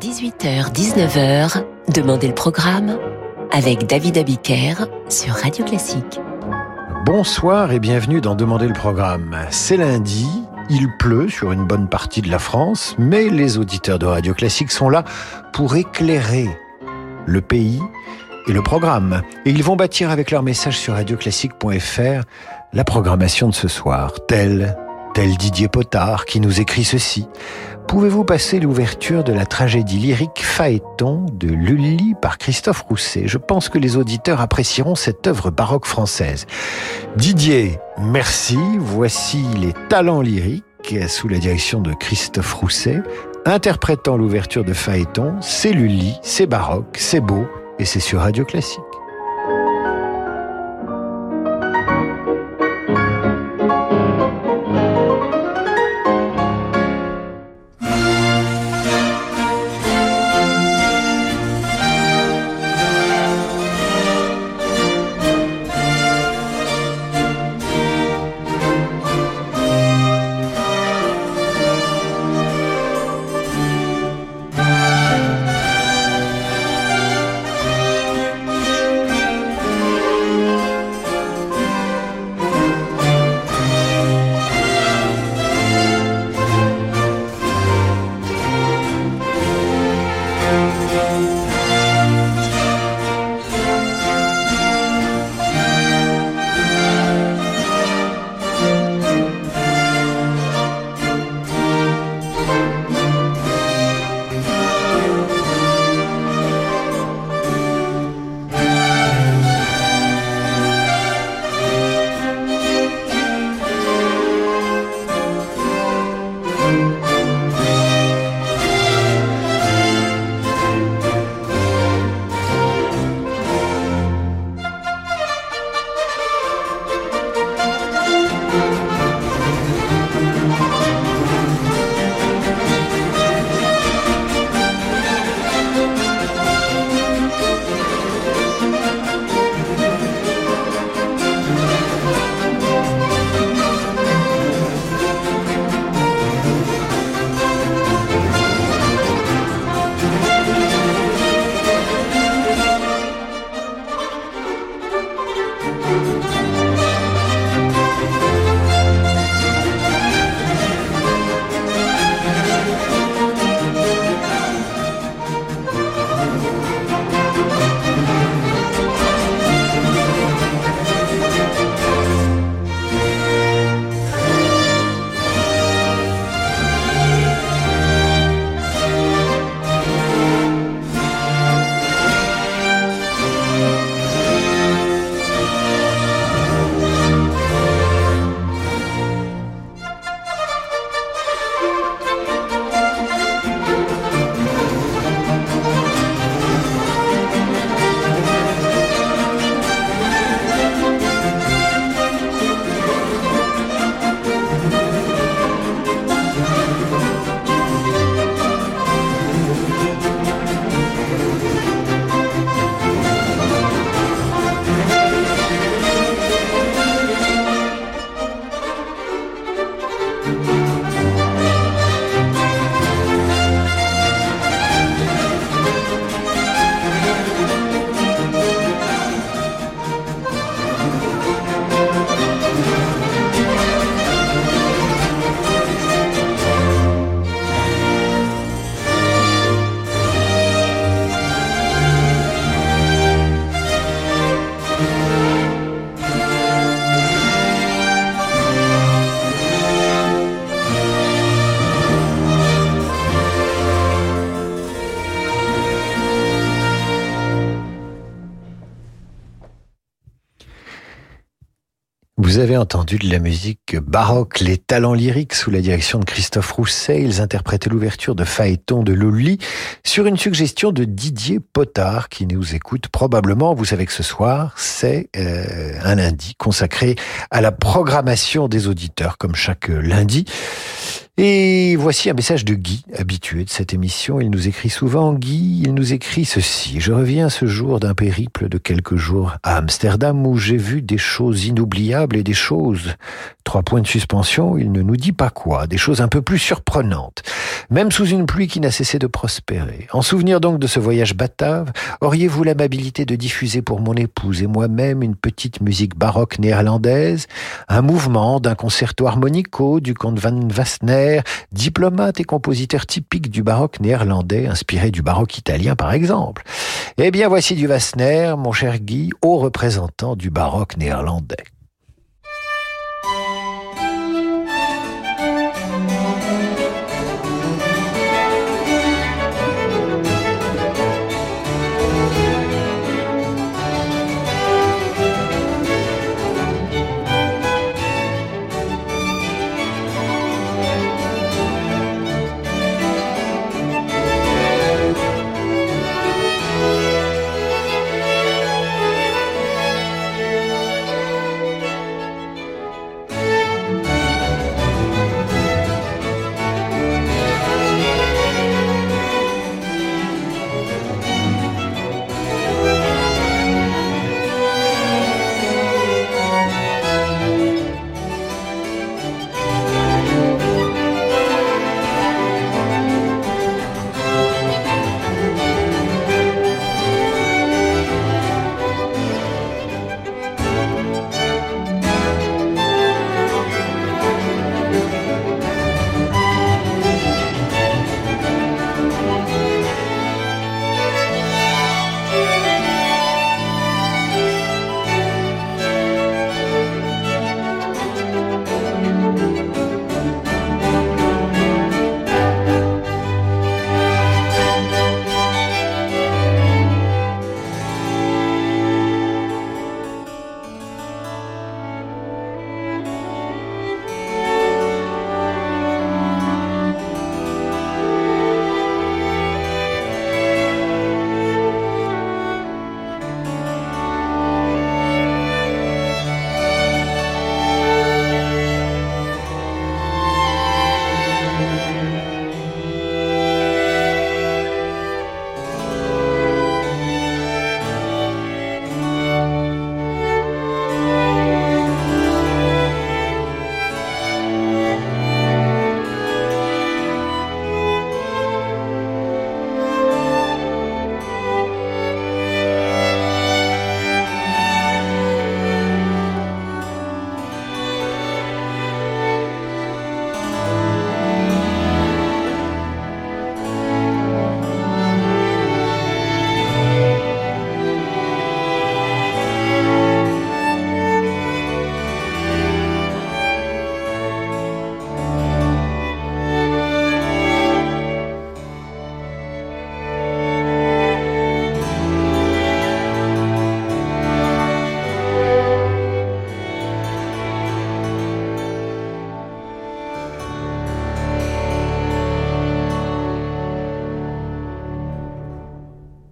18h-19h, Demandez le programme avec David Abiker sur Radio Classique. Bonsoir et bienvenue dans Demandez le programme. C'est lundi, il pleut sur une bonne partie de la France, mais les auditeurs de Radio Classique sont là pour éclairer le pays et le programme. Et ils vont bâtir avec leur message sur radioclassique.fr la programmation de ce soir, telle tel Didier Potard qui nous écrit ceci. Pouvez-vous passer l'ouverture de la tragédie lyrique Phaéton de Lully par Christophe Rousset? Je pense que les auditeurs apprécieront cette œuvre baroque française. Didier, merci. Voici les talents lyriques sous la direction de Christophe Rousset, interprétant l'ouverture de Phaéton. C'est Lully, c'est baroque, c'est beau et c'est sur Radio Classique. Avez entendu de la musique baroque, les talents lyriques sous la direction de Christophe Rousset. Ils interprétaient l'ouverture de Phaéton de Lully sur une suggestion de Didier Potard qui nous écoute probablement. Vous savez que ce soir, c'est euh, un lundi consacré à la programmation des auditeurs comme chaque lundi. Et voici un message de Guy, habitué de cette émission. Il nous écrit souvent, Guy, il nous écrit ceci. Je reviens ce jour d'un périple de quelques jours à Amsterdam où j'ai vu des choses inoubliables et des choses, trois points de suspension, il ne nous dit pas quoi, des choses un peu plus surprenantes, même sous une pluie qui n'a cessé de prospérer. En souvenir donc de ce voyage batave, auriez-vous l'amabilité de diffuser pour mon épouse et moi-même une petite musique baroque néerlandaise, un mouvement d'un concerto harmonico du comte van Wassner, diplomate et compositeur typique du baroque néerlandais, inspiré du baroque italien par exemple. Eh bien voici du Wassner, mon cher Guy, haut représentant du baroque néerlandais.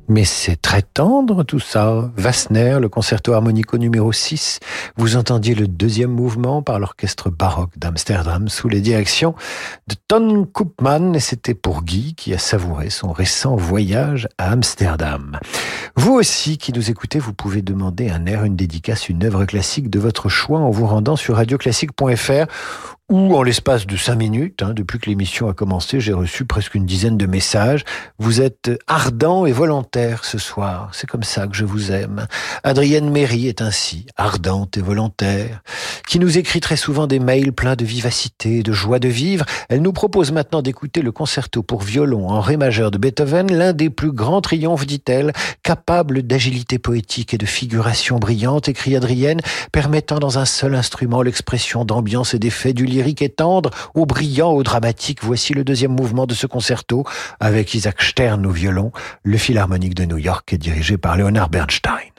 Mais c'est très tendre tout ça. Wassner, le concerto harmonico numéro 6. Vous entendiez le deuxième mouvement par l'orchestre baroque d'Amsterdam sous les directions de Ton Koopman et c'était pour Guy qui a savouré son récent voyage à Amsterdam. Vous aussi qui nous écoutez, vous pouvez demander un air, une dédicace, une œuvre classique de votre choix en vous rendant sur radioclassique.fr ou en l'espace de cinq minutes, hein, depuis que l'émission a commencé, j'ai reçu presque une dizaine de messages. Vous êtes ardent et volontaire ce soir. C'est comme ça que je vous aime. Adrienne Méry est ainsi, ardente et volontaire, qui nous écrit très souvent des mails pleins de vivacité, de joie de vivre. Elle nous propose maintenant d'écouter le concerto pour violon en ré majeur de Beethoven, l'un des plus grands triomphes, dit-elle, capable d'agilité poétique et de figuration brillante, écrit Adrienne, permettant dans un seul instrument l'expression d'ambiance et d'effet du lyrique et tendre, au brillant, au dramatique. Voici le deuxième mouvement de ce concerto avec Isaac Stern au violon. Le Philharmonique de New York est dirigé par Leonard Bernstein.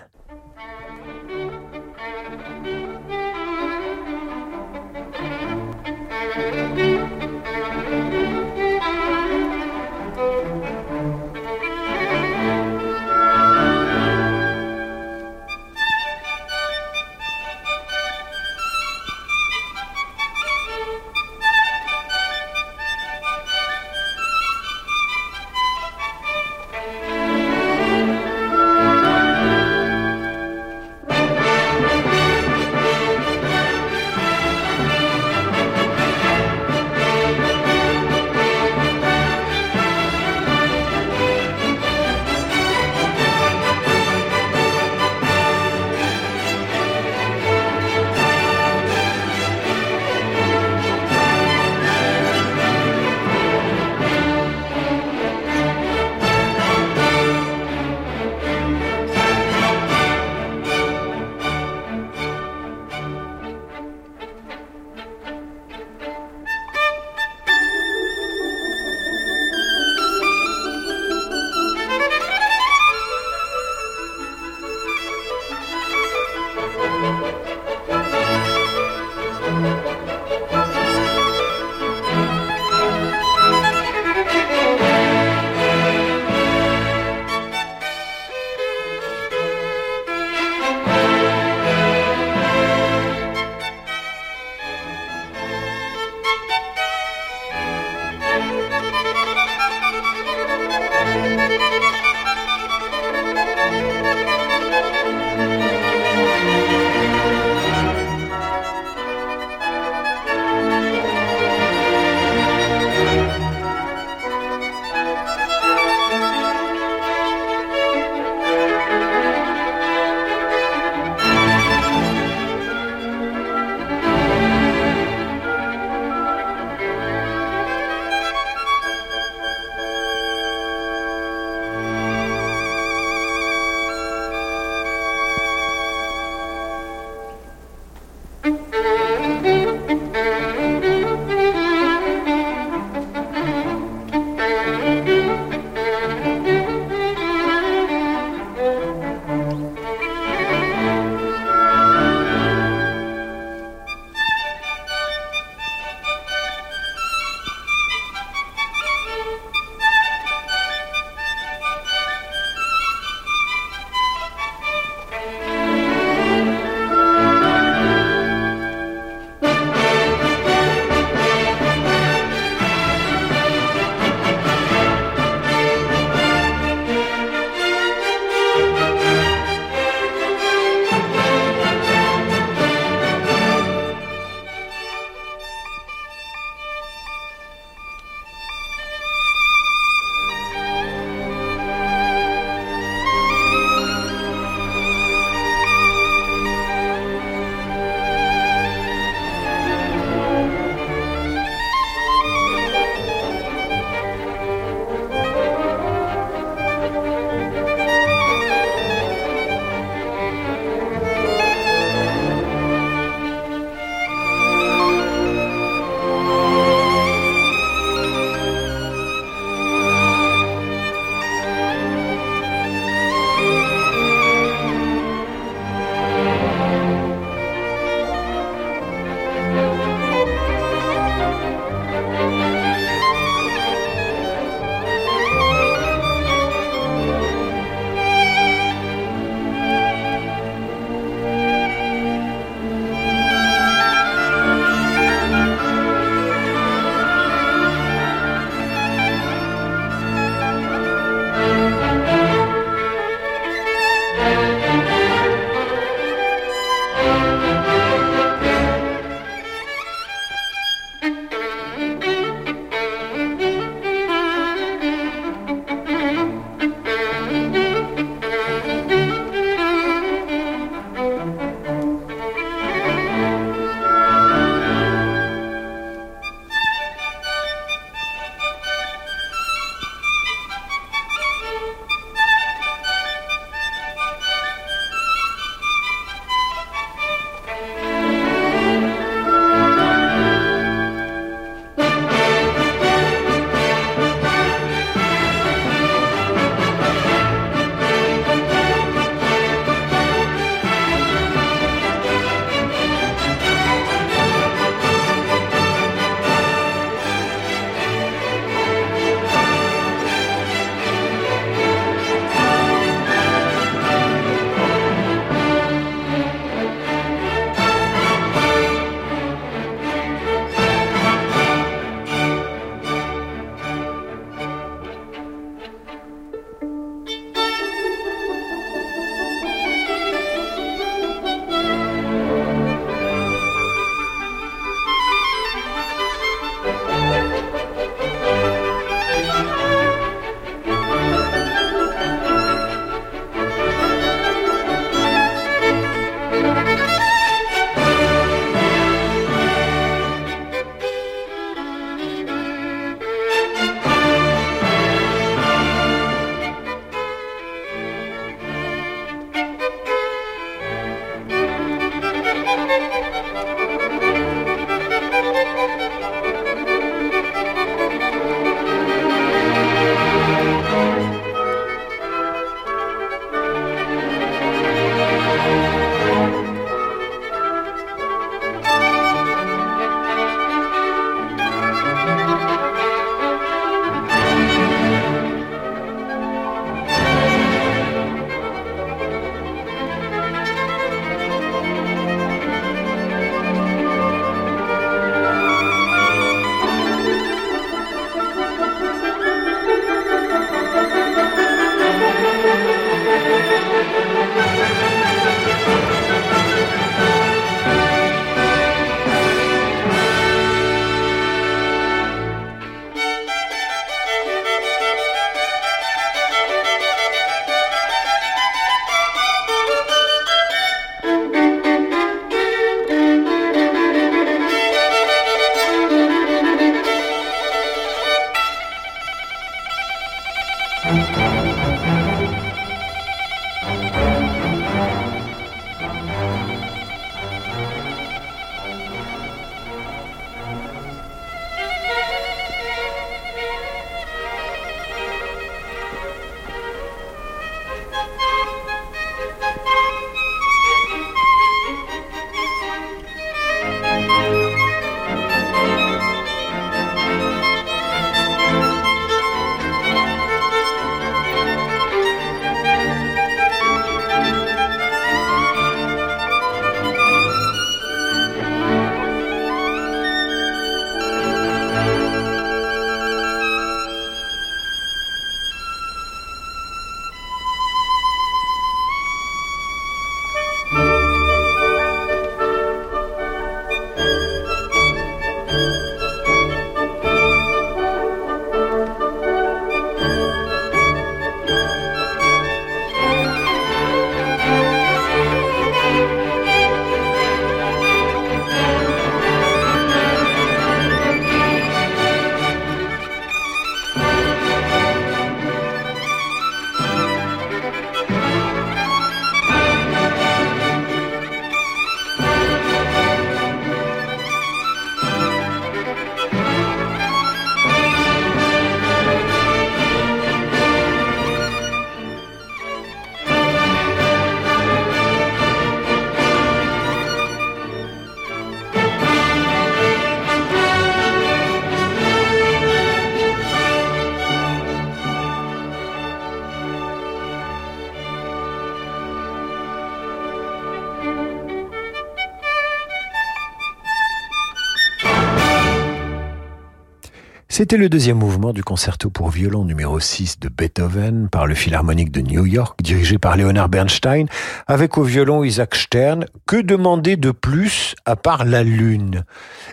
C'était le deuxième mouvement du concerto pour violon numéro 6 de Beethoven par le Philharmonique de New York, dirigé par Leonard Bernstein, avec au violon Isaac Stern. Que demander de plus à part la lune?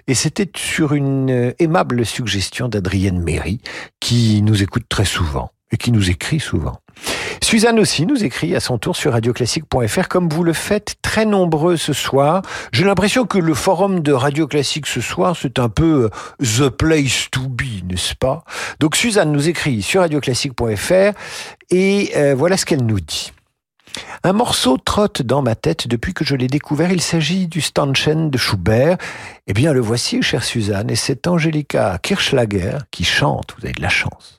Et c'était sur une aimable suggestion d'Adrienne Méry, qui nous écoute très souvent et qui nous écrit souvent. Suzanne aussi nous écrit à son tour sur radioclassique.fr comme vous le faites très nombreux ce soir. J'ai l'impression que le forum de Radio Classique ce soir, c'est un peu euh, the place to be, n'est-ce pas? Donc Suzanne nous écrit sur radioclassique.fr et euh, voilà ce qu'elle nous dit. Un morceau trotte dans ma tête depuis que je l'ai découvert. Il s'agit du Stanchen de Schubert. Eh bien, le voici, chère Suzanne, et c'est Angelica Kirschlager qui chante. Vous avez de la chance.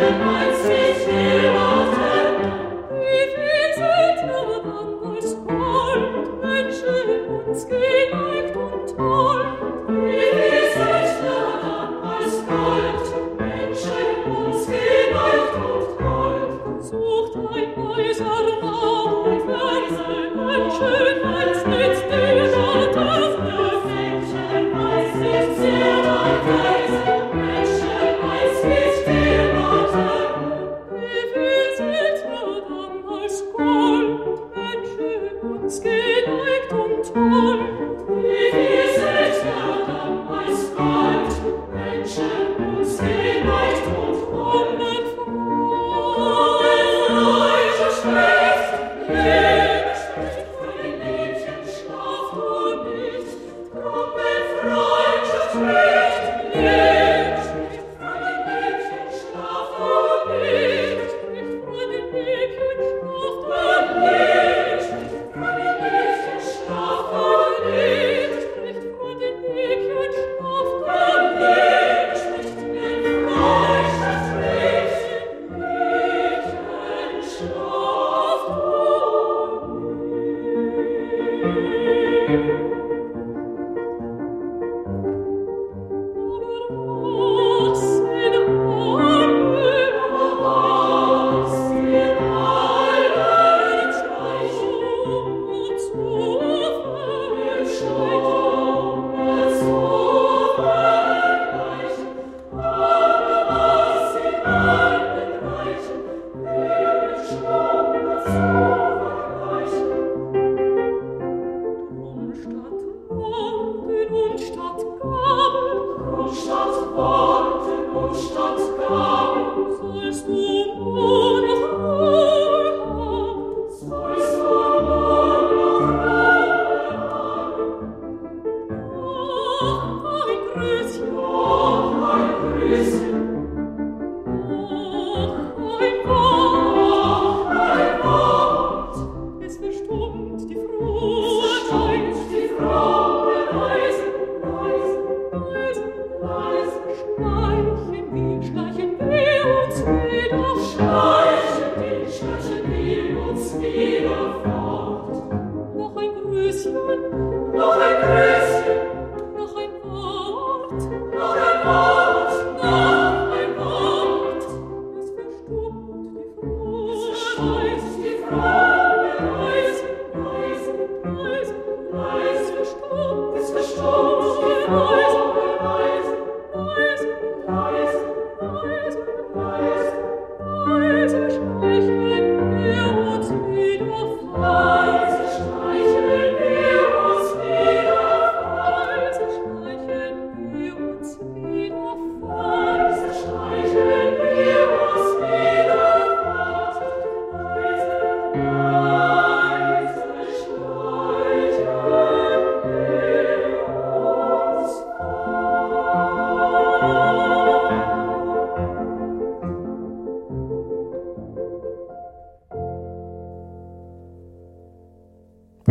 Lord.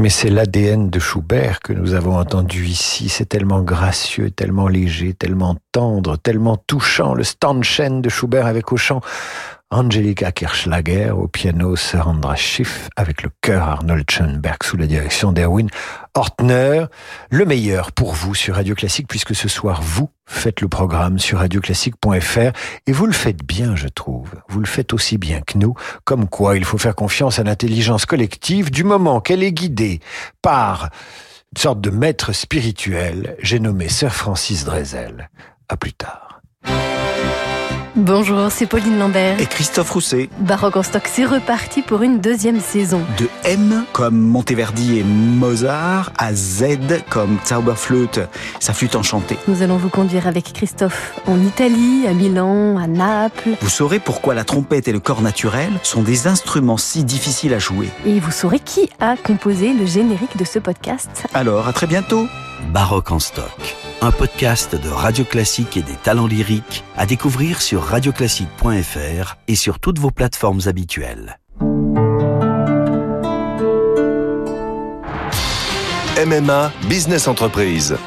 Mais c'est l'ADN de Schubert que nous avons entendu ici. C'est tellement gracieux, tellement léger, tellement tendre, tellement touchant. Le Stanchen de Schubert avec au chant Angelika Kirchlager, au piano Sandra Schiff, avec le chœur Arnold Schoenberg sous la direction d'Erwin Hortner. Le meilleur pour vous sur Radio Classique, puisque ce soir, vous faites le programme sur radioclassique.fr et vous le faites bien, je trouve. Vous le faites aussi bien que nous, comme quoi il faut faire confiance à l'intelligence collective du moment qu'elle est guidée par une sorte de maître spirituel. J'ai nommé Sir Francis Drezel. À plus tard. Bonjour, c'est Pauline Lambert. Et Christophe Rousset. Baroque en stock, c'est reparti pour une deuxième saison. De M comme Monteverdi et Mozart à Z comme Zauberflöte, sa flûte enchantée. Nous allons vous conduire avec Christophe en Italie, à Milan, à Naples. Vous saurez pourquoi la trompette et le corps naturel sont des instruments si difficiles à jouer. Et vous saurez qui a composé le générique de ce podcast. Alors, à très bientôt. Baroque en stock un podcast de Radio Classique et des talents lyriques à découvrir sur radioclassique.fr et sur toutes vos plateformes habituelles. MMA Business Entreprise.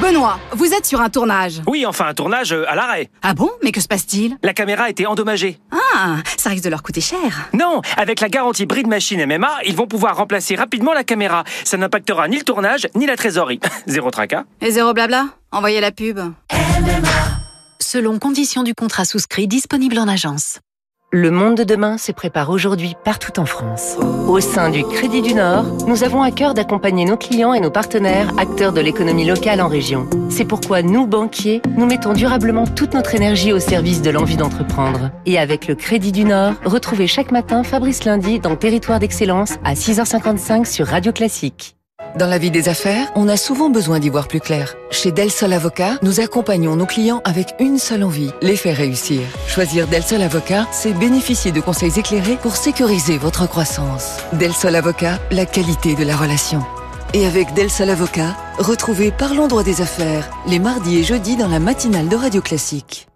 Benoît, vous êtes sur un tournage. Oui, enfin un tournage euh, à l'arrêt. Ah bon? Mais que se passe-t-il? La caméra a été endommagée. Ah, ça risque de leur coûter cher. Non, avec la garantie Bride Machine MMA, ils vont pouvoir remplacer rapidement la caméra. Ça n'impactera ni le tournage, ni la trésorerie. zéro tracas. Et zéro blabla Envoyez la pub. Selon conditions du contrat souscrit disponible en agence. Le monde de demain se prépare aujourd'hui partout en France. Au sein du Crédit du Nord, nous avons à cœur d'accompagner nos clients et nos partenaires, acteurs de l'économie locale en région. C'est pourquoi nous, banquiers, nous mettons durablement toute notre énergie au service de l'envie d'entreprendre. Et avec le Crédit du Nord, retrouvez chaque matin Fabrice Lundi dans Territoire d'Excellence à 6h55 sur Radio Classique. Dans la vie des affaires, on a souvent besoin d'y voir plus clair. Chez Del Sol Avocat, nous accompagnons nos clients avec une seule envie, les faire réussir. Choisir Del Sol Avocat, c'est bénéficier de conseils éclairés pour sécuriser votre croissance. Del Sol Avocat, la qualité de la relation. Et avec Del Sol Avocat, retrouvez Parlons droit des affaires les mardis et jeudis dans la matinale de Radio Classique.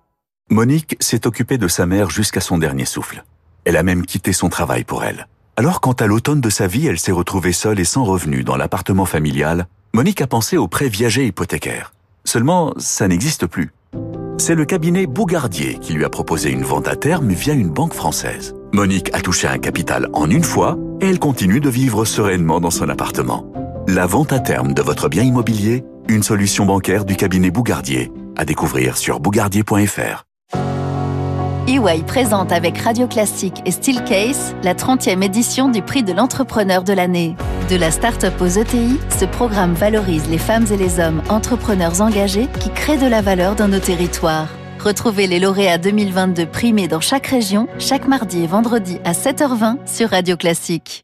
Monique s'est occupée de sa mère jusqu'à son dernier souffle. Elle a même quitté son travail pour elle. Alors quand à l'automne de sa vie, elle s'est retrouvée seule et sans revenu dans l'appartement familial, Monique a pensé au prêt viager hypothécaire. Seulement, ça n'existe plus. C'est le cabinet Bougardier qui lui a proposé une vente à terme via une banque française. Monique a touché un capital en une fois et elle continue de vivre sereinement dans son appartement. La vente à terme de votre bien immobilier, une solution bancaire du cabinet Bougardier. À découvrir sur bougardier.fr. EY présente avec Radio Classique et Steelcase la 30e édition du prix de l'entrepreneur de l'année. De la start-up aux ETI, ce programme valorise les femmes et les hommes entrepreneurs engagés qui créent de la valeur dans nos territoires. Retrouvez les lauréats 2022 primés dans chaque région, chaque mardi et vendredi à 7h20 sur Radio Classique.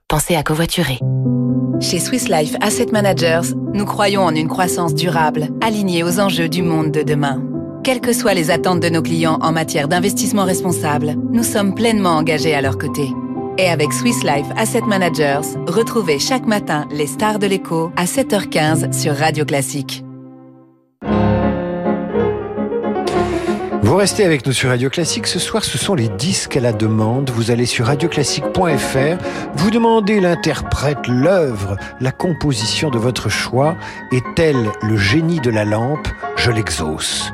Pensez à covoiturer. Chez Swiss Life Asset Managers, nous croyons en une croissance durable, alignée aux enjeux du monde de demain. Quelles que soient les attentes de nos clients en matière d'investissement responsable, nous sommes pleinement engagés à leur côté. Et avec Swiss Life Asset Managers, retrouvez chaque matin les stars de l'écho à 7h15 sur Radio Classique. Vous restez avec nous sur Radio Classique. Ce soir, ce sont les disques à la demande. Vous allez sur radioclassique.fr, vous demandez l'interprète, l'œuvre, la composition de votre choix. Et tel le génie de la lampe, je l'exauce.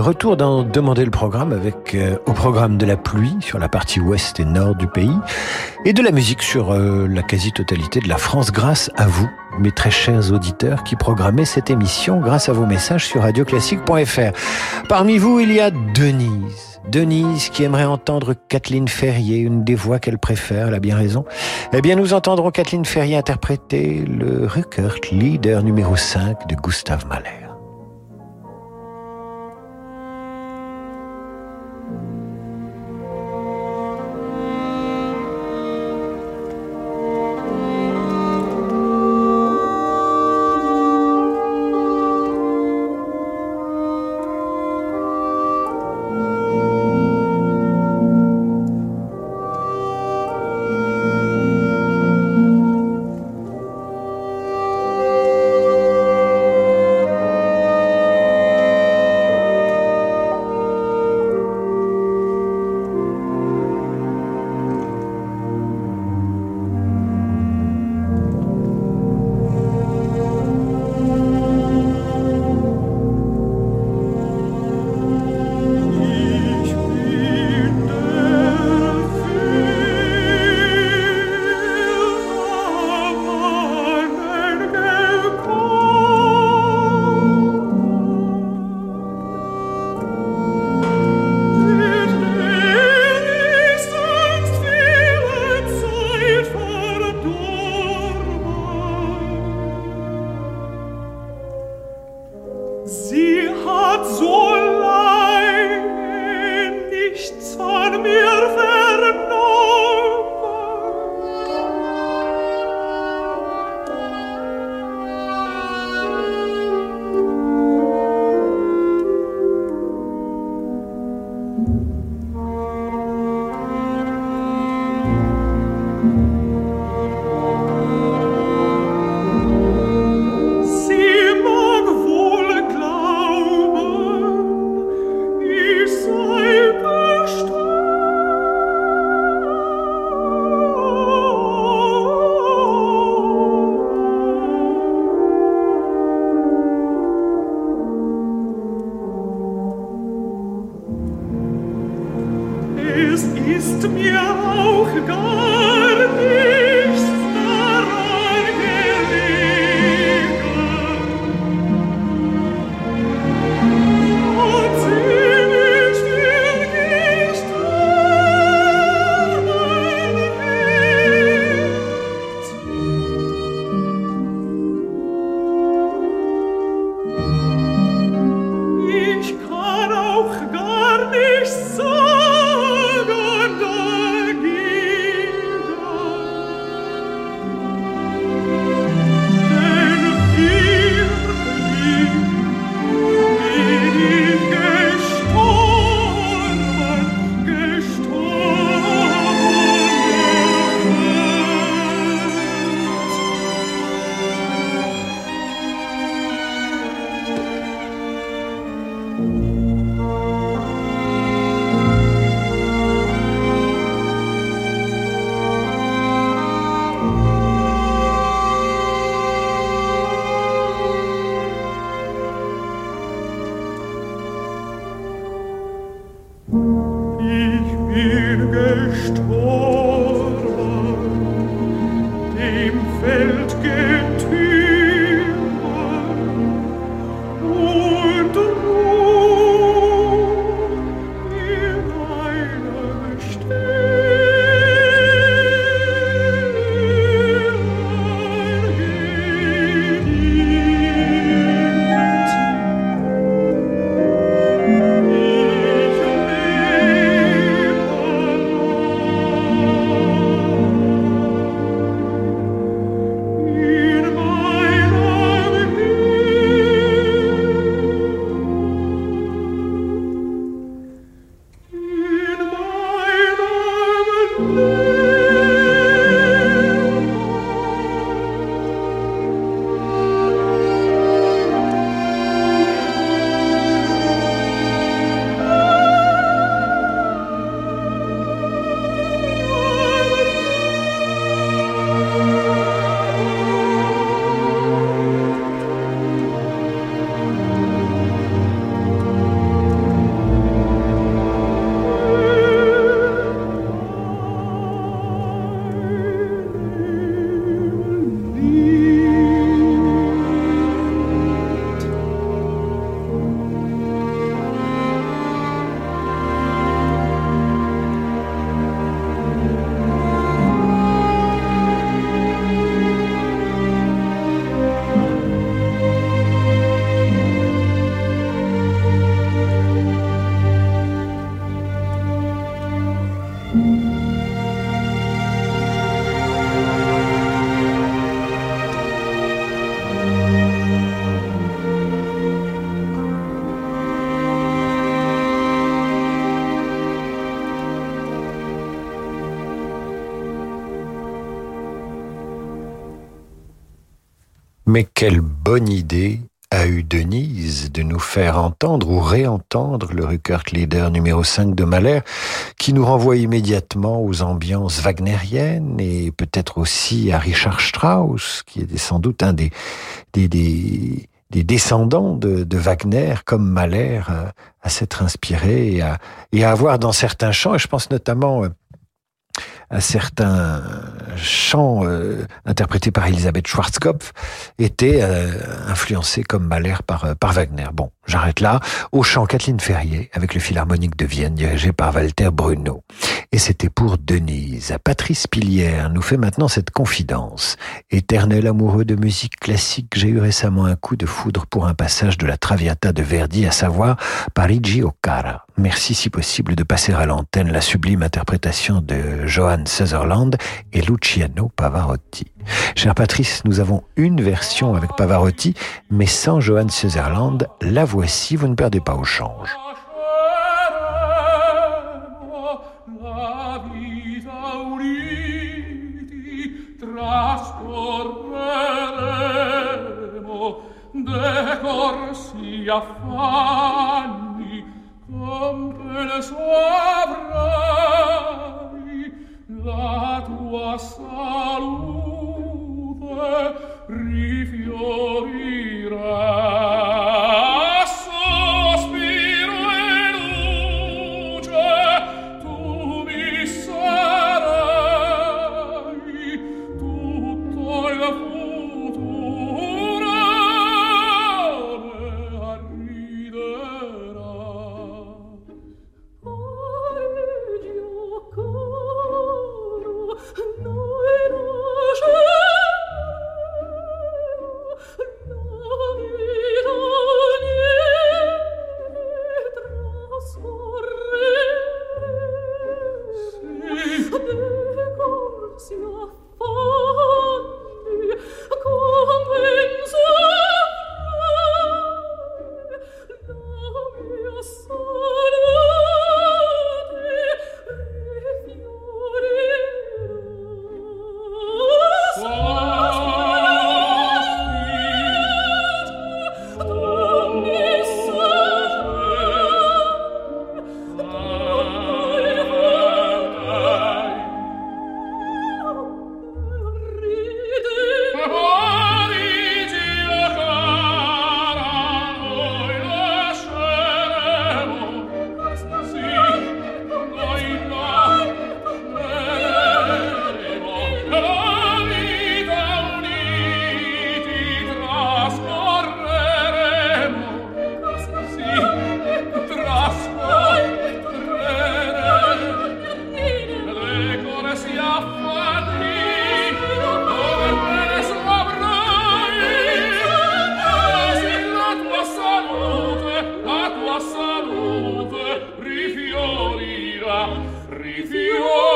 Retour dans Demander le programme avec euh, au programme de la pluie sur la partie ouest et nord du pays et de la musique sur euh, la quasi-totalité de la France grâce à vous, mes très chers auditeurs qui programmez cette émission grâce à vos messages sur radioclassique.fr. Parmi vous, il y a Denise. Denise qui aimerait entendre Kathleen Ferrier, une des voix qu'elle préfère, elle a bien raison. Eh bien, nous entendrons Kathleen Ferrier interpréter le Rückert leader numéro 5 de Gustave Mahler. Mais quelle bonne idée a eu Denise de nous faire entendre ou réentendre le Rückert-Lieder numéro 5 de Mahler, qui nous renvoie immédiatement aux ambiances wagnériennes et peut-être aussi à Richard Strauss, qui est sans doute un des, des, des, des descendants de, Wagner, comme Mahler, à, à s'être inspiré et à, et à avoir dans certains chants, et je pense notamment euh, à certains chants euh, interprétés par Elisabeth Schwarzkopf étaient euh, comme Mahler par, euh, par Wagner. Bon, j'arrête là. Au chant Kathleen Ferrier avec le Philharmonique de Vienne dirigé par Walter Bruno. Et c'était pour Denise. Patrice Pilière nous fait maintenant cette confidence. Éternel amoureux de musique classique, j'ai eu récemment un coup de foudre pour un passage de la Traviata de Verdi, à savoir Parigi au Cara. Merci si possible de passer à l'antenne la sublime interprétation de Johann Sutherland et Luciano Pavarotti. Cher Patrice, nous avons une version avec Pavarotti, mais sans Johann Sutherland. La voici, vous ne perdez pas au change. sacrificio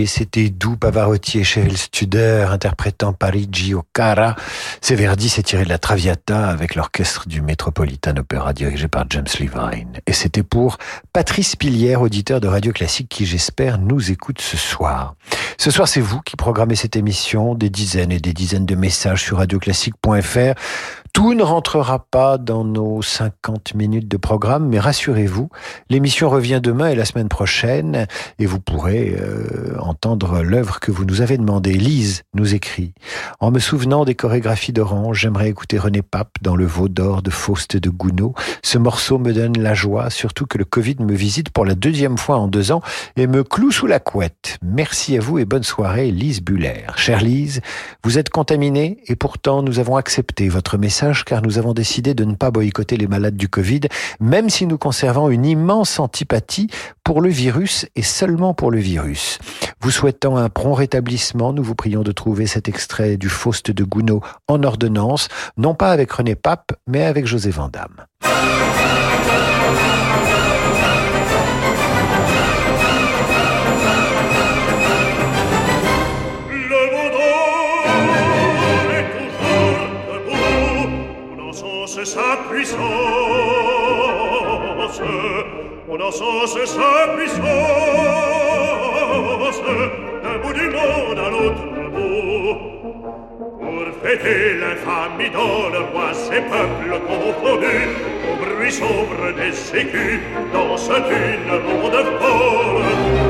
Léger, c'était doux, Pavarotti et Cheryl Studer interprétant Parigi au Cara. C'est Verdi s'est tiré de la Traviata avec l'orchestre du Metropolitan Opera dirigé par James Levine. Et c'était pour Patrice Pilière, auditeur de Radio Classique qui j'espère nous écoute ce soir. Ce soir, c'est vous qui programmez cette émission, des dizaines et des dizaines de messages sur radioclassique.fr. Tout ne rentrera pas dans nos 50 minutes de programme, mais rassurez-vous, l'émission revient demain et la semaine prochaine, et vous pourrez euh, entendre l'œuvre que vous nous avez demandé. Lise nous écrit En me souvenant des chorégraphies d'Orange, j'aimerais écouter René Pape dans Le Veau d'Or de Faust de Gounod. Ce morceau me donne la joie, surtout que le Covid me visite pour la deuxième fois en deux ans et me cloue sous la couette. Merci à vous et bonne soirée, Lise Buller. Chère Lise, vous êtes contaminée et pourtant nous avons accepté votre message car nous avons décidé de ne pas boycotter les malades du Covid, même si nous conservons une immense antipathie pour le virus et seulement pour le virus. Vous souhaitant un prompt rétablissement, nous vous prions de trouver cet extrait du Faust de Gounod en ordonnance, non pas avec René Pape, mais avec José Vandamme. Encense sa puissance d'un bout du monde à l'autre bout. Pour fêter l'infamie dans le roi ses peuples confondus. Au bruit sombre des sécus dans une ronde folle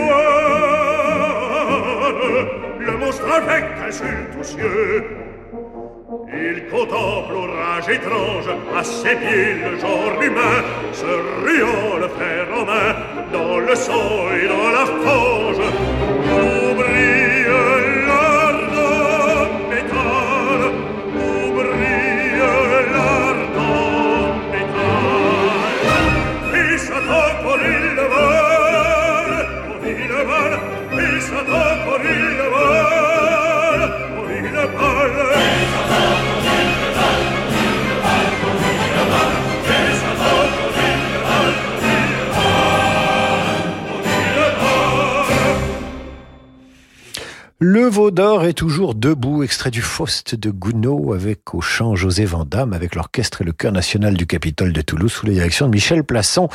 monstre avec insulte aux cieux. Il contemple au rage étrange à ses pieds le genre humain se ruant le fer dans le sang et dans la fange. Il le Le veau d'or est toujours debout, extrait du Faust de Gounod avec au chant José Vandamme, avec l'orchestre et le chœur national du Capitole de Toulouse sous la direction de Michel Plasson.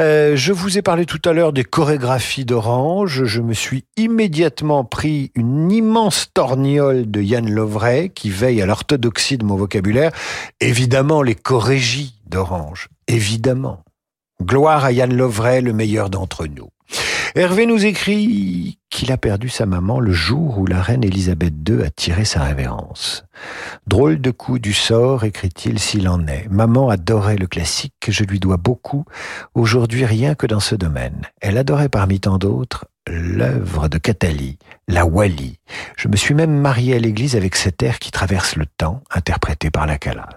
Euh, je vous ai parlé tout à l'heure des chorégraphies d'Orange. Je me suis immédiatement pris une immense torgnole de Yann Lovray qui veille à l'orthodoxie de mon vocabulaire. Évidemment, les chorégies d'Orange. Évidemment. Gloire à Yann Lovray, le meilleur d'entre nous. Hervé nous écrit qu'il a perdu sa maman le jour où la reine Élisabeth II a tiré sa révérence. Drôle de coup du sort, écrit-il s'il en est. Maman adorait le classique, je lui dois beaucoup, aujourd'hui rien que dans ce domaine. Elle adorait parmi tant d'autres l'œuvre de Catali, la Wally. Je me suis même marié à l'église avec cet air qui traverse le temps, interprété par la Calas.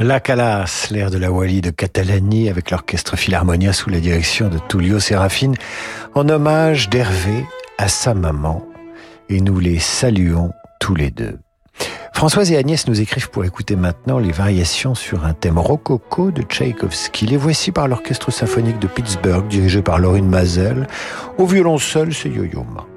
Ana Calas, l'air de la Wally de Catalani avec l'orchestre Philharmonia sous la direction de Tullio Serafine, en hommage d'Hervé à sa maman. Et nous les saluons tous les deux. Françoise et Agnès nous écrivent pour écouter maintenant les variations sur un thème rococo de Tchaïkovski. Les voici par l'orchestre symphonique de Pittsburgh, dirigé par Laurine Mazel. Au violoncelle, c'est Yo-Yo Ma.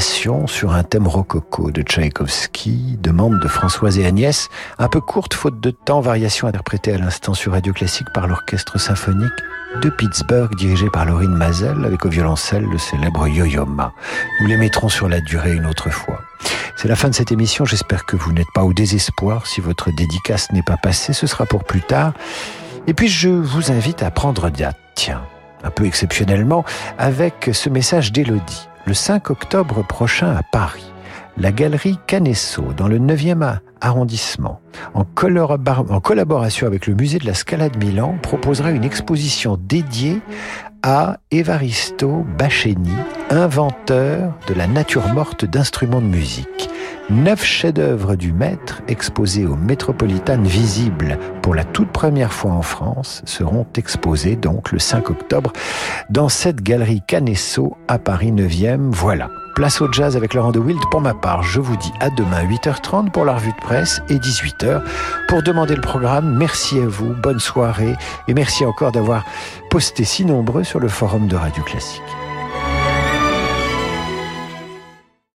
Sur un thème rococo de Tchaïkovski, demande de Françoise et Agnès, un peu courte faute de temps, variation interprétée à l'instant sur Radio Classique par l'orchestre symphonique de Pittsburgh dirigé par Laurine Mazel avec au violoncelle le célèbre Yo-Yo Ma. Nous les mettrons sur la durée une autre fois. C'est la fin de cette émission, j'espère que vous n'êtes pas au désespoir si votre dédicace n'est pas passée, ce sera pour plus tard. Et puis je vous invite à prendre date, tiens, un peu exceptionnellement, avec ce message d'Élodie le 5 octobre prochain à Paris, la galerie Canesso, dans le 9e arrondissement, en, collaboration avec le musée de la Scala de Milan, proposera une exposition dédiée à Evaristo Baccheni, inventeur de la nature morte d'instruments de musique. Neuf chefs-d'œuvre du maître exposés au Métropolitane visibles pour la toute première fois en France seront exposés donc le 5 octobre dans cette galerie Canesso à Paris 9e. Voilà. Place au jazz avec Laurent de Wild. Pour ma part, je vous dis à demain 8h30 pour la revue de presse et 18h pour demander le programme. Merci à vous, bonne soirée et merci encore d'avoir posté si nombreux sur le forum de Radio Classique.